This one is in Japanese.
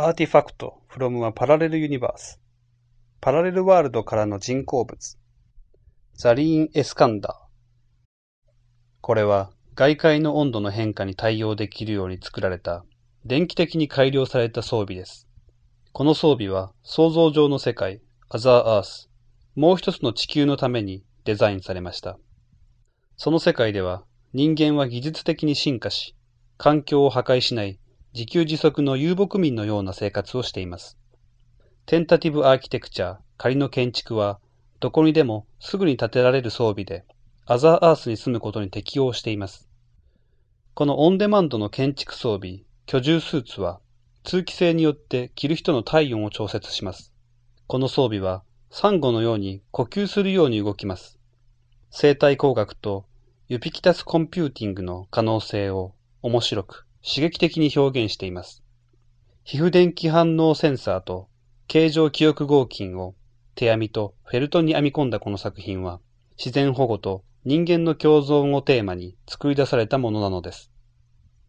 アーティファクト from a parallel universe パラレルワールドからの人工物ザリーン・エスカンダーこれは外界の温度の変化に対応できるように作られた電気的に改良された装備です。この装備は想像上の世界、アザーアース、もう一つの地球のためにデザインされました。その世界では人間は技術的に進化し、環境を破壊しない自給自足の遊牧民のような生活をしています。テンタティブアーキテクチャ、仮の建築は、どこにでもすぐに建てられる装備で、アザーアースに住むことに適応しています。このオンデマンドの建築装備、居住スーツは、通気性によって着る人の体温を調節します。この装備は、サンゴのように呼吸するように動きます。生態工学とユビキタスコンピューティングの可能性を面白く、刺激的に表現しています。皮膚電気反応センサーと形状記憶合金を手編みとフェルトに編み込んだこの作品は、自然保護と人間の共存をテーマに作り出されたものなのです。